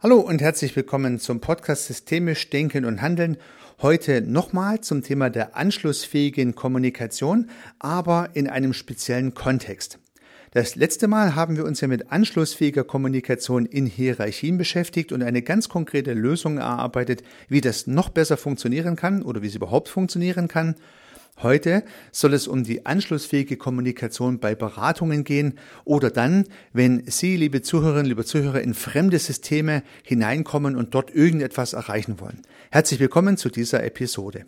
Hallo und herzlich willkommen zum Podcast Systemisch Denken und Handeln. Heute nochmal zum Thema der anschlussfähigen Kommunikation, aber in einem speziellen Kontext. Das letzte Mal haben wir uns ja mit anschlussfähiger Kommunikation in Hierarchien beschäftigt und eine ganz konkrete Lösung erarbeitet, wie das noch besser funktionieren kann oder wie es überhaupt funktionieren kann. Heute soll es um die anschlussfähige Kommunikation bei Beratungen gehen oder dann, wenn Sie, liebe Zuhörerinnen, liebe Zuhörer, in fremde Systeme hineinkommen und dort irgendetwas erreichen wollen. Herzlich willkommen zu dieser Episode.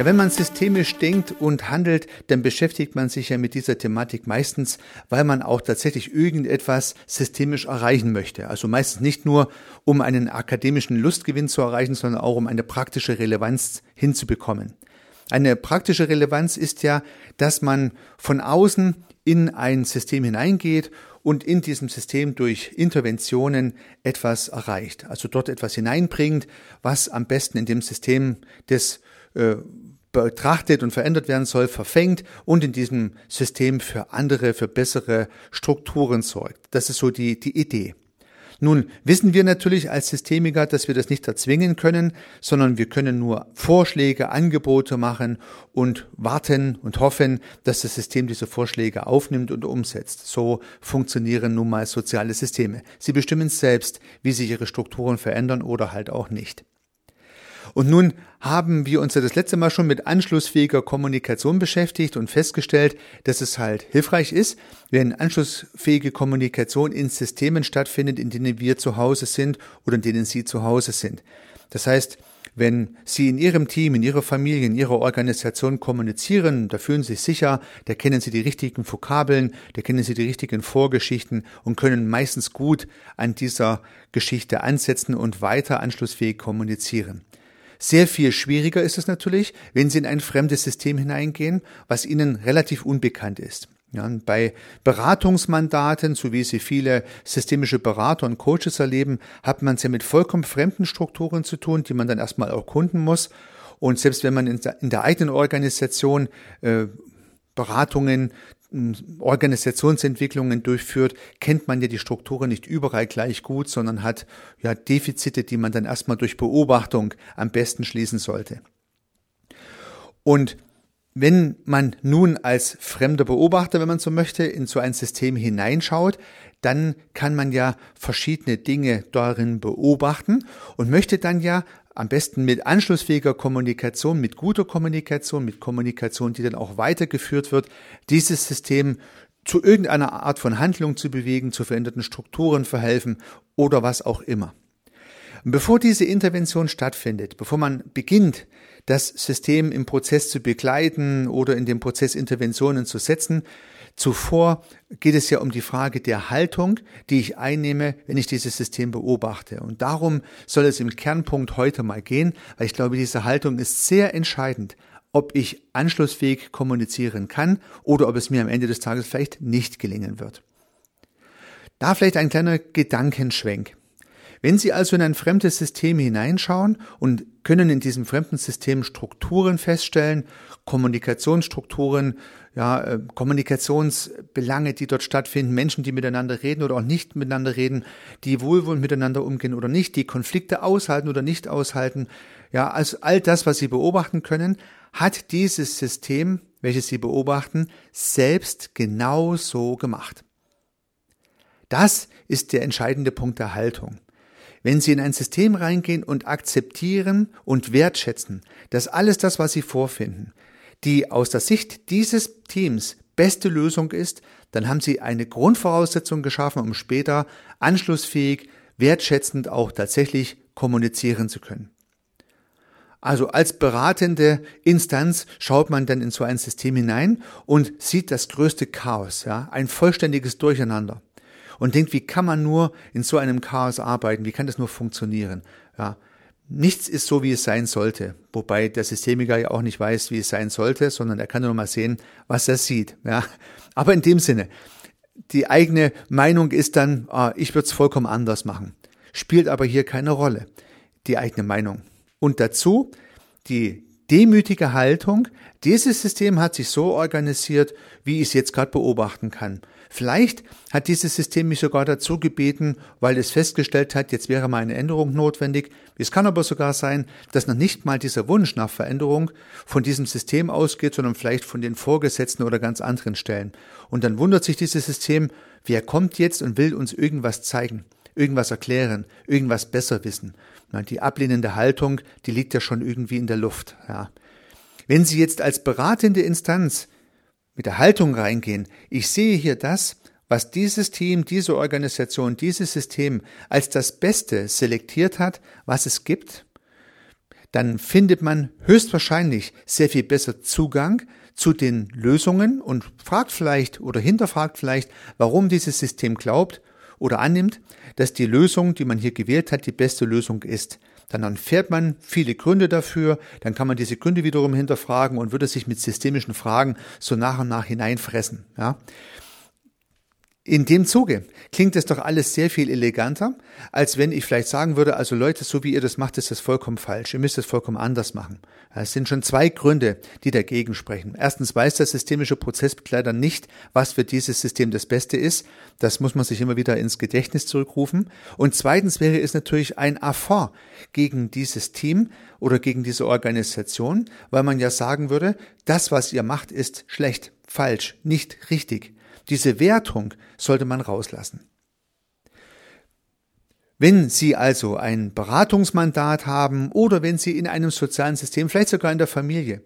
Ja, wenn man systemisch denkt und handelt, dann beschäftigt man sich ja mit dieser Thematik meistens, weil man auch tatsächlich irgendetwas systemisch erreichen möchte. Also meistens nicht nur, um einen akademischen Lustgewinn zu erreichen, sondern auch um eine praktische Relevanz hinzubekommen. Eine praktische Relevanz ist ja, dass man von außen in ein System hineingeht und in diesem System durch Interventionen etwas erreicht. Also dort etwas hineinbringt, was am besten in dem System des äh, betrachtet und verändert werden soll, verfängt und in diesem System für andere, für bessere Strukturen sorgt. Das ist so die, die Idee. Nun wissen wir natürlich als Systemiker, dass wir das nicht erzwingen können, sondern wir können nur Vorschläge, Angebote machen und warten und hoffen, dass das System diese Vorschläge aufnimmt und umsetzt. So funktionieren nun mal soziale Systeme. Sie bestimmen selbst, wie sich ihre Strukturen verändern oder halt auch nicht. Und nun haben wir uns ja das letzte Mal schon mit anschlussfähiger Kommunikation beschäftigt und festgestellt, dass es halt hilfreich ist, wenn anschlussfähige Kommunikation in Systemen stattfindet, in denen wir zu Hause sind oder in denen Sie zu Hause sind. Das heißt, wenn Sie in Ihrem Team, in Ihrer Familie, in Ihrer Organisation kommunizieren, da fühlen Sie sich sicher, da kennen Sie die richtigen Vokabeln, da kennen Sie die richtigen Vorgeschichten und können meistens gut an dieser Geschichte ansetzen und weiter anschlussfähig kommunizieren. Sehr viel schwieriger ist es natürlich, wenn Sie in ein fremdes System hineingehen, was Ihnen relativ unbekannt ist. Ja, bei Beratungsmandaten, so wie sie viele systemische Berater und Coaches erleben, hat man es ja mit vollkommen fremden Strukturen zu tun, die man dann erstmal erkunden muss. Und selbst wenn man in der, eigenen Organisation äh, Beratungen Organisationsentwicklungen durchführt, kennt man ja die Strukturen nicht überall gleich gut, sondern hat ja Defizite, die man dann erstmal durch Beobachtung am besten schließen sollte. Und wenn man nun als fremder Beobachter, wenn man so möchte, in so ein System hineinschaut, dann kann man ja verschiedene Dinge darin beobachten und möchte dann ja am besten mit anschlussfähiger Kommunikation, mit guter Kommunikation, mit Kommunikation, die dann auch weitergeführt wird, dieses System zu irgendeiner Art von Handlung zu bewegen, zu veränderten Strukturen verhelfen oder was auch immer. Bevor diese Intervention stattfindet, bevor man beginnt, das System im Prozess zu begleiten oder in dem Prozess Interventionen zu setzen, Zuvor geht es ja um die Frage der Haltung, die ich einnehme, wenn ich dieses System beobachte. Und darum soll es im Kernpunkt heute mal gehen, weil ich glaube, diese Haltung ist sehr entscheidend, ob ich anschlussfähig kommunizieren kann oder ob es mir am Ende des Tages vielleicht nicht gelingen wird. Da vielleicht ein kleiner Gedankenschwenk. Wenn Sie also in ein fremdes System hineinschauen und können in diesem fremden System Strukturen feststellen, Kommunikationsstrukturen, ja, äh, Kommunikationsbelange, die dort stattfinden, Menschen, die miteinander reden oder auch nicht miteinander reden, die wohlwollend miteinander umgehen oder nicht, die Konflikte aushalten oder nicht aushalten, ja, also all das, was Sie beobachten können, hat dieses System, welches Sie beobachten, selbst genau so gemacht. Das ist der entscheidende Punkt der Haltung. Wenn Sie in ein System reingehen und akzeptieren und wertschätzen, dass alles das, was Sie vorfinden, die aus der Sicht dieses Teams beste Lösung ist, dann haben Sie eine Grundvoraussetzung geschaffen, um später anschlussfähig, wertschätzend auch tatsächlich kommunizieren zu können. Also als beratende Instanz schaut man dann in so ein System hinein und sieht das größte Chaos, ja, ein vollständiges Durcheinander und denkt, wie kann man nur in so einem Chaos arbeiten? Wie kann das nur funktionieren? Ja, nichts ist so, wie es sein sollte. Wobei der Systemiker ja auch nicht weiß, wie es sein sollte, sondern er kann nur mal sehen, was er sieht. Ja, aber in dem Sinne, die eigene Meinung ist dann, ah, ich würde es vollkommen anders machen. Spielt aber hier keine Rolle. Die eigene Meinung. Und dazu die demütige Haltung, dieses System hat sich so organisiert, wie ich es jetzt gerade beobachten kann. Vielleicht hat dieses System mich sogar dazu gebeten, weil es festgestellt hat, jetzt wäre mal eine Änderung notwendig. Es kann aber sogar sein, dass noch nicht mal dieser Wunsch nach Veränderung von diesem System ausgeht, sondern vielleicht von den Vorgesetzten oder ganz anderen Stellen. Und dann wundert sich dieses System, wer kommt jetzt und will uns irgendwas zeigen, irgendwas erklären, irgendwas besser wissen. Die ablehnende Haltung, die liegt ja schon irgendwie in der Luft. Ja. Wenn Sie jetzt als beratende Instanz mit der Haltung reingehen, ich sehe hier das, was dieses Team, diese Organisation, dieses System als das Beste selektiert hat, was es gibt, dann findet man höchstwahrscheinlich sehr viel besser Zugang zu den Lösungen und fragt vielleicht oder hinterfragt vielleicht, warum dieses System glaubt oder annimmt, dass die Lösung, die man hier gewählt hat, die beste Lösung ist. Dann erfährt man viele Gründe dafür, dann kann man diese Gründe wiederum hinterfragen und würde sich mit systemischen Fragen so nach und nach hineinfressen. Ja. In dem Zuge klingt es doch alles sehr viel eleganter, als wenn ich vielleicht sagen würde, also Leute, so wie ihr das macht, ist das vollkommen falsch. Ihr müsst es vollkommen anders machen. Es sind schon zwei Gründe, die dagegen sprechen. Erstens weiß der systemische Prozessbegleiter nicht, was für dieses System das Beste ist. Das muss man sich immer wieder ins Gedächtnis zurückrufen. Und zweitens wäre es natürlich ein Affront gegen dieses Team oder gegen diese Organisation, weil man ja sagen würde, das, was ihr macht, ist schlecht, falsch, nicht richtig. Diese Wertung sollte man rauslassen. Wenn Sie also ein Beratungsmandat haben oder wenn Sie in einem sozialen System, vielleicht sogar in der Familie,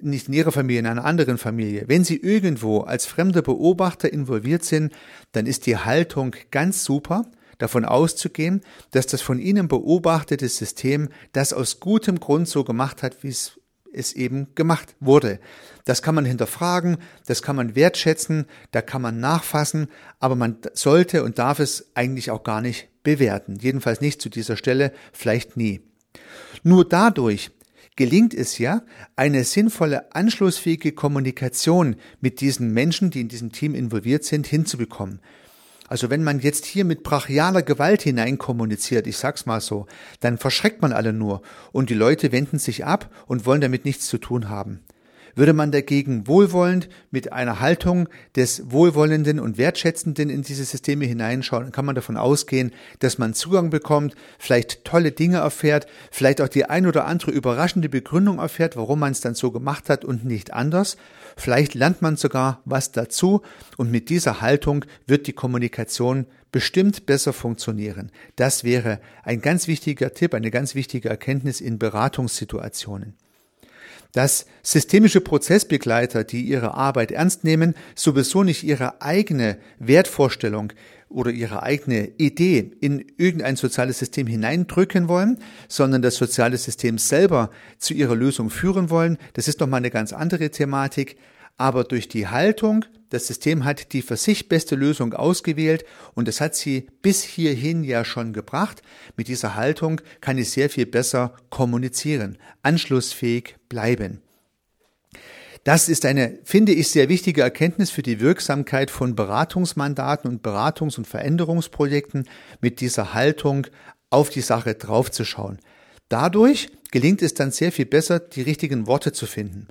nicht in Ihrer Familie, in einer anderen Familie, wenn Sie irgendwo als fremder Beobachter involviert sind, dann ist die Haltung ganz super, davon auszugehen, dass das von Ihnen beobachtete System das aus gutem Grund so gemacht hat, wie es es eben gemacht wurde. Das kann man hinterfragen, das kann man wertschätzen, da kann man nachfassen, aber man sollte und darf es eigentlich auch gar nicht bewerten. Jedenfalls nicht zu dieser Stelle, vielleicht nie. Nur dadurch gelingt es ja, eine sinnvolle, anschlussfähige Kommunikation mit diesen Menschen, die in diesem Team involviert sind, hinzubekommen. Also wenn man jetzt hier mit brachialer Gewalt hineinkommuniziert, ich sag's mal so, dann verschreckt man alle nur und die Leute wenden sich ab und wollen damit nichts zu tun haben. Würde man dagegen wohlwollend mit einer Haltung des Wohlwollenden und Wertschätzenden in diese Systeme hineinschauen, kann man davon ausgehen, dass man Zugang bekommt, vielleicht tolle Dinge erfährt, vielleicht auch die ein oder andere überraschende Begründung erfährt, warum man es dann so gemacht hat und nicht anders. Vielleicht lernt man sogar was dazu und mit dieser Haltung wird die Kommunikation bestimmt besser funktionieren. Das wäre ein ganz wichtiger Tipp, eine ganz wichtige Erkenntnis in Beratungssituationen dass systemische Prozessbegleiter, die ihre Arbeit ernst nehmen, sowieso nicht ihre eigene Wertvorstellung oder ihre eigene Idee in irgendein soziales System hineindrücken wollen, sondern das soziale System selber zu ihrer Lösung führen wollen. Das ist nochmal eine ganz andere Thematik aber durch die Haltung, das System hat die für sich beste Lösung ausgewählt und es hat sie bis hierhin ja schon gebracht. Mit dieser Haltung kann ich sehr viel besser kommunizieren, anschlussfähig bleiben. Das ist eine, finde ich, sehr wichtige Erkenntnis für die Wirksamkeit von Beratungsmandaten und Beratungs- und Veränderungsprojekten, mit dieser Haltung auf die Sache draufzuschauen. Dadurch gelingt es dann sehr viel besser, die richtigen Worte zu finden.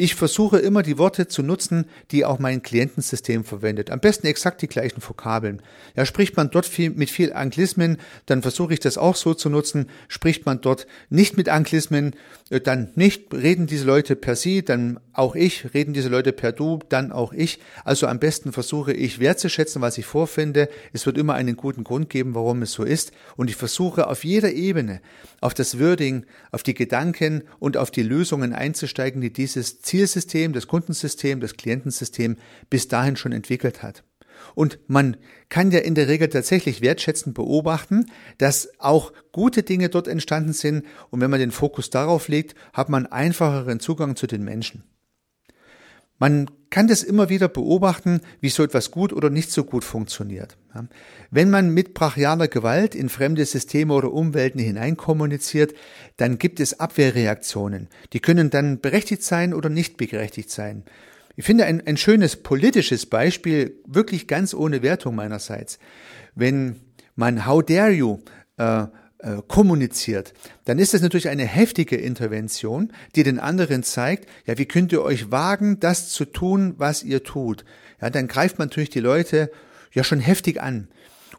Ich versuche immer die Worte zu nutzen, die auch mein Klientensystem verwendet. Am besten exakt die gleichen Vokabeln. Ja, spricht man dort viel, mit viel Anglismen, dann versuche ich das auch so zu nutzen. Spricht man dort nicht mit Anglismen, äh, dann nicht. Reden diese Leute per Sie, dann auch ich. Reden diese Leute per Du, dann auch ich. Also am besten versuche ich wertzuschätzen, was ich vorfinde. Es wird immer einen guten Grund geben, warum es so ist. Und ich versuche auf jeder Ebene auf das Wording, auf die Gedanken und auf die Lösungen einzusteigen, die dieses Zielsystem, das Kundensystem, das Klientensystem bis dahin schon entwickelt hat. Und man kann ja in der Regel tatsächlich wertschätzend beobachten, dass auch gute Dinge dort entstanden sind. Und wenn man den Fokus darauf legt, hat man einfacheren Zugang zu den Menschen. Man kann das immer wieder beobachten, wie so etwas gut oder nicht so gut funktioniert. Wenn man mit brachialer Gewalt in fremde Systeme oder Umwelten hineinkommuniziert, dann gibt es Abwehrreaktionen. Die können dann berechtigt sein oder nicht berechtigt sein. Ich finde ein, ein schönes politisches Beispiel, wirklich ganz ohne Wertung meinerseits. Wenn man How dare you äh, kommuniziert, dann ist das natürlich eine heftige Intervention, die den anderen zeigt, ja, wie könnt ihr euch wagen, das zu tun, was ihr tut? Ja, dann greift man natürlich die Leute ja schon heftig an.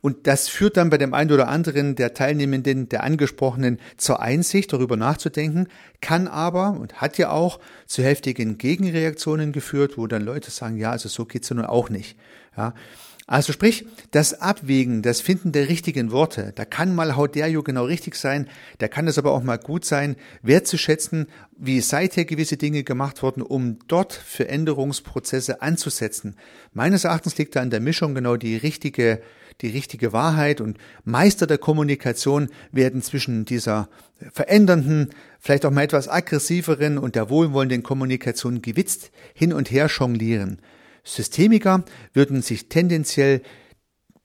Und das führt dann bei dem einen oder anderen der Teilnehmenden, der Angesprochenen zur Einsicht, darüber nachzudenken, kann aber und hat ja auch zu heftigen Gegenreaktionen geführt, wo dann Leute sagen, ja, also so geht's ja nun auch nicht. Ja, also sprich, das Abwägen, das Finden der richtigen Worte, da kann mal Hauderio genau richtig sein, da kann es aber auch mal gut sein, wertzuschätzen, wie seither gewisse Dinge gemacht wurden, um dort Veränderungsprozesse anzusetzen. Meines Erachtens liegt da an der Mischung genau die richtige, die richtige Wahrheit und Meister der Kommunikation werden zwischen dieser verändernden, vielleicht auch mal etwas aggressiveren und der wohlwollenden Kommunikation gewitzt hin und her jonglieren. Systemiker würden sich tendenziell,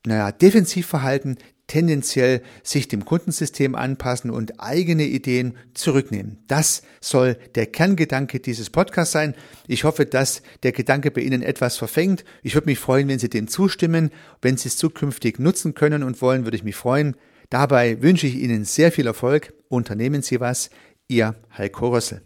naja, defensiv verhalten, tendenziell sich dem Kundensystem anpassen und eigene Ideen zurücknehmen. Das soll der Kerngedanke dieses Podcasts sein. Ich hoffe, dass der Gedanke bei Ihnen etwas verfängt. Ich würde mich freuen, wenn Sie dem zustimmen. Wenn Sie es zukünftig nutzen können und wollen, würde ich mich freuen. Dabei wünsche ich Ihnen sehr viel Erfolg. Unternehmen Sie was. Ihr Heiko Rössel.